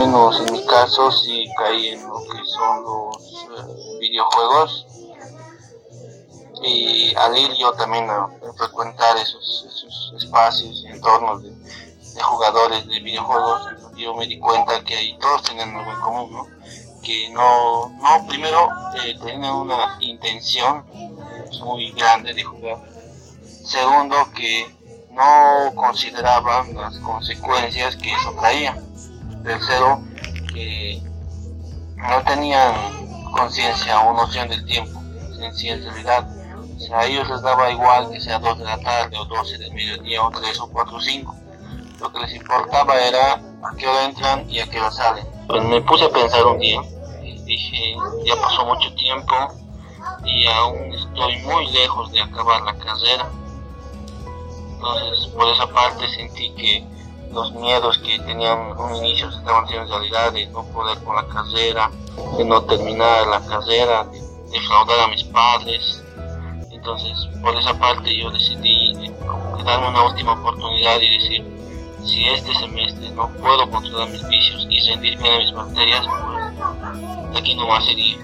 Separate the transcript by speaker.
Speaker 1: Menos en mi caso sí caí en lo que son los eh, videojuegos y al ir yo también a, frecuentar esos, esos espacios y entornos de, jugadores de videojuegos, yo me di cuenta que ahí todos tenían algo en común, ¿no? Que no, no primero eh, tenían una intención muy grande de jugar. Segundo, que no consideraban las consecuencias que eso traía. Tercero, que no tenían conciencia o noción del tiempo, en realidad a ellos les daba igual que sea 2 de la tarde o 12 del mediodía o 3 o 4 o 5. Lo que les importaba era a qué hora entran y a qué hora salen. Pues me puse a pensar un día y dije, ya pasó mucho tiempo y aún estoy muy lejos de acabar la carrera. Entonces, por esa parte sentí que los miedos que tenían un inicio se estaban haciendo realidad de no poder con la carrera, de no terminar la carrera, de defraudar a mis padres, entonces, por esa parte yo decidí eh, darme una última oportunidad y decir, si este semestre no puedo controlar mis vicios y rendir bien a mis materias, pues aquí no va a seguir.